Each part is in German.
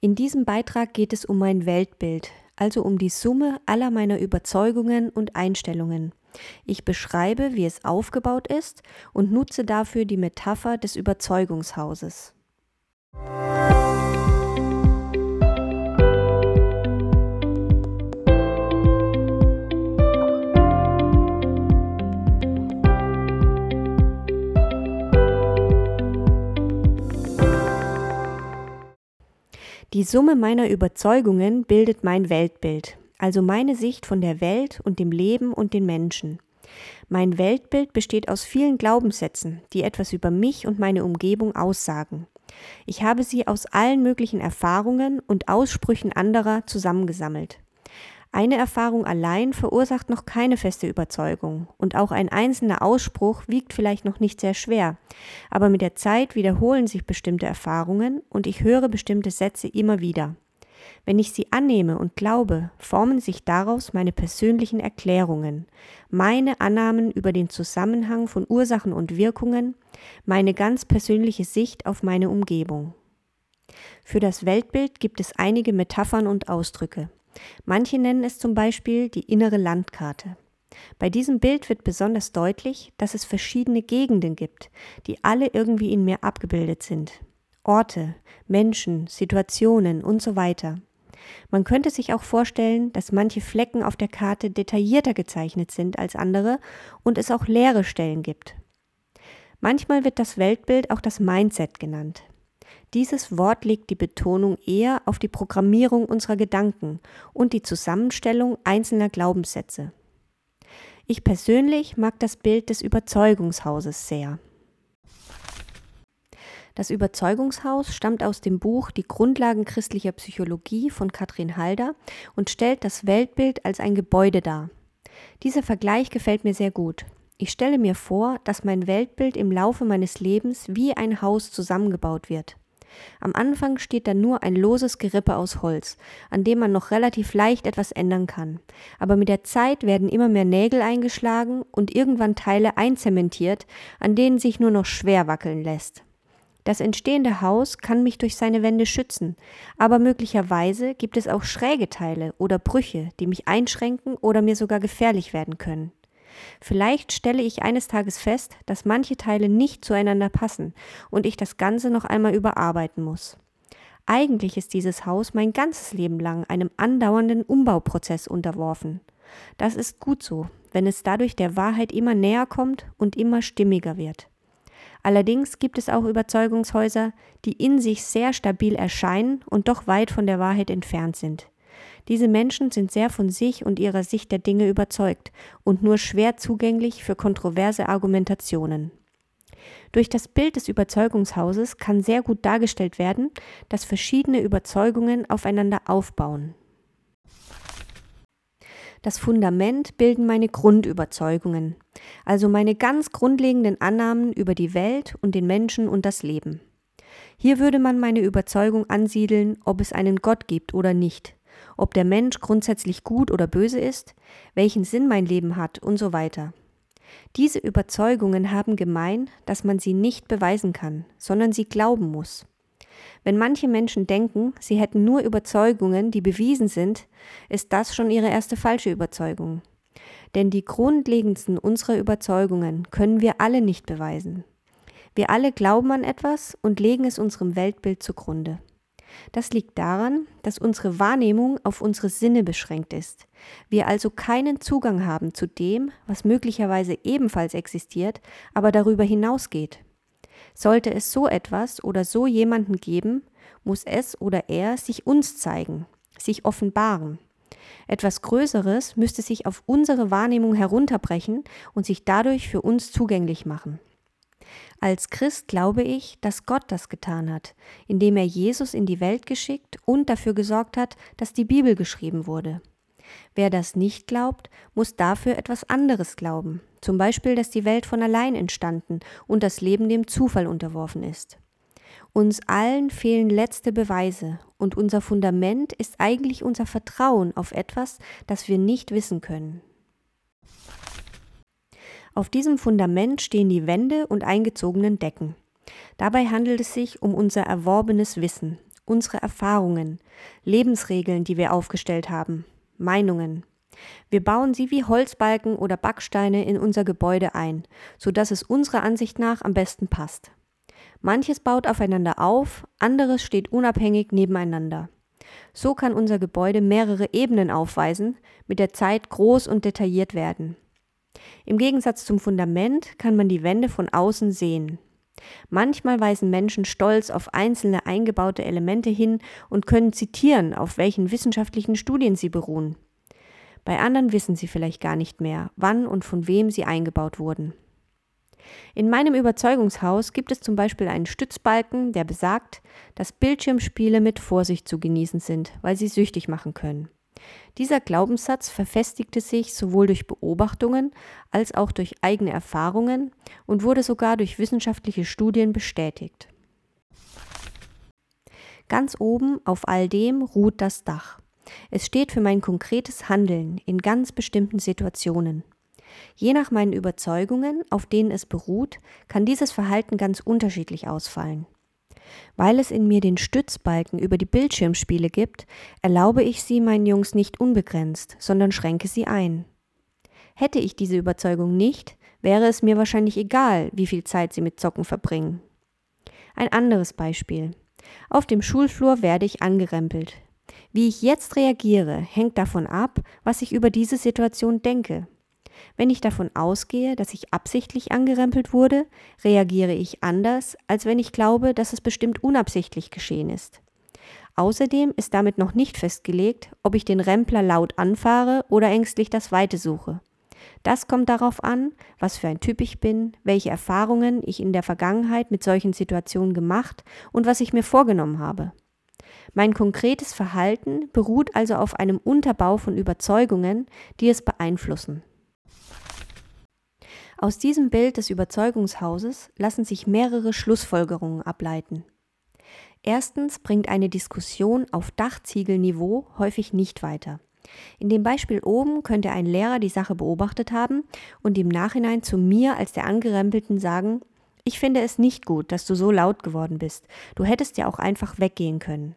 In diesem Beitrag geht es um mein Weltbild, also um die Summe aller meiner Überzeugungen und Einstellungen. Ich beschreibe, wie es aufgebaut ist und nutze dafür die Metapher des Überzeugungshauses. Die Summe meiner Überzeugungen bildet mein Weltbild, also meine Sicht von der Welt und dem Leben und den Menschen. Mein Weltbild besteht aus vielen Glaubenssätzen, die etwas über mich und meine Umgebung aussagen. Ich habe sie aus allen möglichen Erfahrungen und Aussprüchen anderer zusammengesammelt. Eine Erfahrung allein verursacht noch keine feste Überzeugung und auch ein einzelner Ausspruch wiegt vielleicht noch nicht sehr schwer, aber mit der Zeit wiederholen sich bestimmte Erfahrungen und ich höre bestimmte Sätze immer wieder. Wenn ich sie annehme und glaube, formen sich daraus meine persönlichen Erklärungen, meine Annahmen über den Zusammenhang von Ursachen und Wirkungen, meine ganz persönliche Sicht auf meine Umgebung. Für das Weltbild gibt es einige Metaphern und Ausdrücke. Manche nennen es zum Beispiel die innere Landkarte. Bei diesem Bild wird besonders deutlich, dass es verschiedene Gegenden gibt, die alle irgendwie in mir abgebildet sind. Orte, Menschen, Situationen und so weiter. Man könnte sich auch vorstellen, dass manche Flecken auf der Karte detaillierter gezeichnet sind als andere und es auch leere Stellen gibt. Manchmal wird das Weltbild auch das Mindset genannt. Dieses Wort legt die Betonung eher auf die Programmierung unserer Gedanken und die Zusammenstellung einzelner Glaubenssätze. Ich persönlich mag das Bild des Überzeugungshauses sehr. Das Überzeugungshaus stammt aus dem Buch Die Grundlagen christlicher Psychologie von Katrin Halder und stellt das Weltbild als ein Gebäude dar. Dieser Vergleich gefällt mir sehr gut. Ich stelle mir vor, dass mein Weltbild im Laufe meines Lebens wie ein Haus zusammengebaut wird. Am Anfang steht da nur ein loses Gerippe aus Holz, an dem man noch relativ leicht etwas ändern kann. Aber mit der Zeit werden immer mehr Nägel eingeschlagen und irgendwann Teile einzementiert, an denen sich nur noch schwer wackeln lässt. Das entstehende Haus kann mich durch seine Wände schützen, aber möglicherweise gibt es auch schräge Teile oder Brüche, die mich einschränken oder mir sogar gefährlich werden können. Vielleicht stelle ich eines Tages fest, dass manche Teile nicht zueinander passen und ich das Ganze noch einmal überarbeiten muss. Eigentlich ist dieses Haus mein ganzes Leben lang einem andauernden Umbauprozess unterworfen. Das ist gut so, wenn es dadurch der Wahrheit immer näher kommt und immer stimmiger wird. Allerdings gibt es auch Überzeugungshäuser, die in sich sehr stabil erscheinen und doch weit von der Wahrheit entfernt sind. Diese Menschen sind sehr von sich und ihrer Sicht der Dinge überzeugt und nur schwer zugänglich für kontroverse Argumentationen. Durch das Bild des Überzeugungshauses kann sehr gut dargestellt werden, dass verschiedene Überzeugungen aufeinander aufbauen. Das Fundament bilden meine Grundüberzeugungen, also meine ganz grundlegenden Annahmen über die Welt und den Menschen und das Leben. Hier würde man meine Überzeugung ansiedeln, ob es einen Gott gibt oder nicht, ob der Mensch grundsätzlich gut oder böse ist, welchen Sinn mein Leben hat und so weiter. Diese Überzeugungen haben gemein, dass man sie nicht beweisen kann, sondern sie glauben muss. Wenn manche Menschen denken, sie hätten nur Überzeugungen, die bewiesen sind, ist das schon ihre erste falsche Überzeugung. Denn die grundlegendsten unserer Überzeugungen können wir alle nicht beweisen. Wir alle glauben an etwas und legen es unserem Weltbild zugrunde. Das liegt daran, dass unsere Wahrnehmung auf unsere Sinne beschränkt ist. Wir also keinen Zugang haben zu dem, was möglicherweise ebenfalls existiert, aber darüber hinausgeht. Sollte es so etwas oder so jemanden geben, muss es oder er sich uns zeigen, sich offenbaren. Etwas Größeres müsste sich auf unsere Wahrnehmung herunterbrechen und sich dadurch für uns zugänglich machen. Als Christ glaube ich, dass Gott das getan hat, indem er Jesus in die Welt geschickt und dafür gesorgt hat, dass die Bibel geschrieben wurde. Wer das nicht glaubt, muss dafür etwas anderes glauben, zum Beispiel, dass die Welt von allein entstanden und das Leben dem Zufall unterworfen ist. Uns allen fehlen letzte Beweise und unser Fundament ist eigentlich unser Vertrauen auf etwas, das wir nicht wissen können. Auf diesem Fundament stehen die Wände und eingezogenen Decken. Dabei handelt es sich um unser erworbenes Wissen, unsere Erfahrungen, Lebensregeln, die wir aufgestellt haben, Meinungen. Wir bauen sie wie Holzbalken oder Backsteine in unser Gebäude ein, so dass es unserer Ansicht nach am besten passt. Manches baut aufeinander auf, anderes steht unabhängig nebeneinander. So kann unser Gebäude mehrere Ebenen aufweisen, mit der Zeit groß und detailliert werden. Im Gegensatz zum Fundament kann man die Wände von außen sehen. Manchmal weisen Menschen stolz auf einzelne eingebaute Elemente hin und können zitieren, auf welchen wissenschaftlichen Studien sie beruhen. Bei anderen wissen sie vielleicht gar nicht mehr, wann und von wem sie eingebaut wurden. In meinem Überzeugungshaus gibt es zum Beispiel einen Stützbalken, der besagt, dass Bildschirmspiele mit Vorsicht zu genießen sind, weil sie süchtig machen können. Dieser Glaubenssatz verfestigte sich sowohl durch Beobachtungen als auch durch eigene Erfahrungen und wurde sogar durch wissenschaftliche Studien bestätigt. Ganz oben auf all dem ruht das Dach. Es steht für mein konkretes Handeln in ganz bestimmten Situationen. Je nach meinen Überzeugungen, auf denen es beruht, kann dieses Verhalten ganz unterschiedlich ausfallen. Weil es in mir den Stützbalken über die Bildschirmspiele gibt, erlaube ich sie meinen Jungs nicht unbegrenzt, sondern schränke sie ein. Hätte ich diese Überzeugung nicht, wäre es mir wahrscheinlich egal, wie viel Zeit sie mit Zocken verbringen. Ein anderes Beispiel. Auf dem Schulflur werde ich angerempelt. Wie ich jetzt reagiere, hängt davon ab, was ich über diese Situation denke. Wenn ich davon ausgehe, dass ich absichtlich angerempelt wurde, reagiere ich anders, als wenn ich glaube, dass es bestimmt unabsichtlich geschehen ist. Außerdem ist damit noch nicht festgelegt, ob ich den Rempler laut anfahre oder ängstlich das Weite suche. Das kommt darauf an, was für ein Typ ich bin, welche Erfahrungen ich in der Vergangenheit mit solchen Situationen gemacht und was ich mir vorgenommen habe. Mein konkretes Verhalten beruht also auf einem Unterbau von Überzeugungen, die es beeinflussen. Aus diesem Bild des Überzeugungshauses lassen sich mehrere Schlussfolgerungen ableiten. Erstens bringt eine Diskussion auf Dachziegelniveau häufig nicht weiter. In dem Beispiel oben könnte ein Lehrer die Sache beobachtet haben und im Nachhinein zu mir als der Angerempelten sagen, ich finde es nicht gut, dass du so laut geworden bist. Du hättest ja auch einfach weggehen können.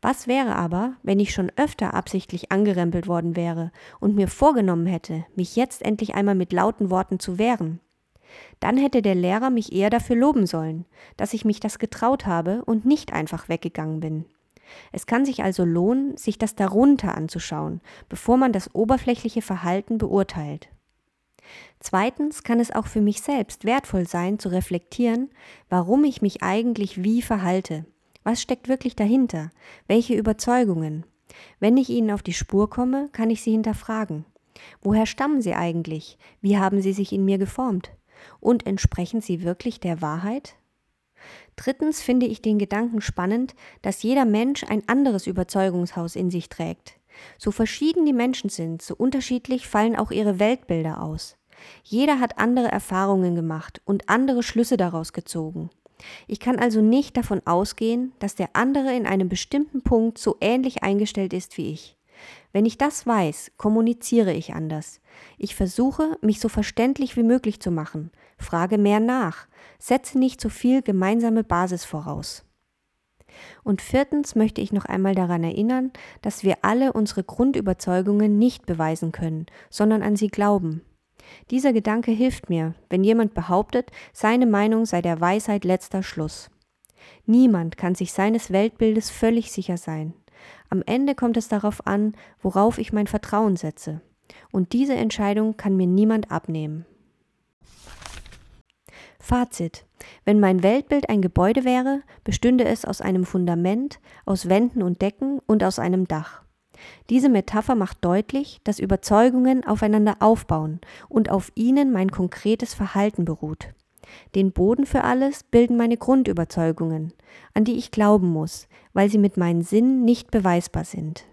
Was wäre aber, wenn ich schon öfter absichtlich angerempelt worden wäre und mir vorgenommen hätte, mich jetzt endlich einmal mit lauten Worten zu wehren? Dann hätte der Lehrer mich eher dafür loben sollen, dass ich mich das getraut habe und nicht einfach weggegangen bin. Es kann sich also lohnen, sich das darunter anzuschauen, bevor man das oberflächliche Verhalten beurteilt. Zweitens kann es auch für mich selbst wertvoll sein, zu reflektieren, warum ich mich eigentlich wie verhalte was steckt wirklich dahinter? Welche Überzeugungen? Wenn ich ihnen auf die Spur komme, kann ich sie hinterfragen. Woher stammen sie eigentlich? Wie haben sie sich in mir geformt? Und entsprechen sie wirklich der Wahrheit? Drittens finde ich den Gedanken spannend, dass jeder Mensch ein anderes Überzeugungshaus in sich trägt. So verschieden die Menschen sind, so unterschiedlich fallen auch ihre Weltbilder aus. Jeder hat andere Erfahrungen gemacht und andere Schlüsse daraus gezogen. Ich kann also nicht davon ausgehen, dass der andere in einem bestimmten Punkt so ähnlich eingestellt ist wie ich. Wenn ich das weiß, kommuniziere ich anders. Ich versuche, mich so verständlich wie möglich zu machen, frage mehr nach, setze nicht so viel gemeinsame Basis voraus. Und viertens möchte ich noch einmal daran erinnern, dass wir alle unsere Grundüberzeugungen nicht beweisen können, sondern an sie glauben. Dieser Gedanke hilft mir, wenn jemand behauptet, seine Meinung sei der Weisheit letzter Schluss. Niemand kann sich seines Weltbildes völlig sicher sein. Am Ende kommt es darauf an, worauf ich mein Vertrauen setze. Und diese Entscheidung kann mir niemand abnehmen. Fazit. Wenn mein Weltbild ein Gebäude wäre, bestünde es aus einem Fundament, aus Wänden und Decken und aus einem Dach. Diese Metapher macht deutlich, dass Überzeugungen aufeinander aufbauen und auf ihnen mein konkretes Verhalten beruht. Den Boden für alles bilden meine Grundüberzeugungen, an die ich glauben muss, weil sie mit meinen Sinnen nicht beweisbar sind.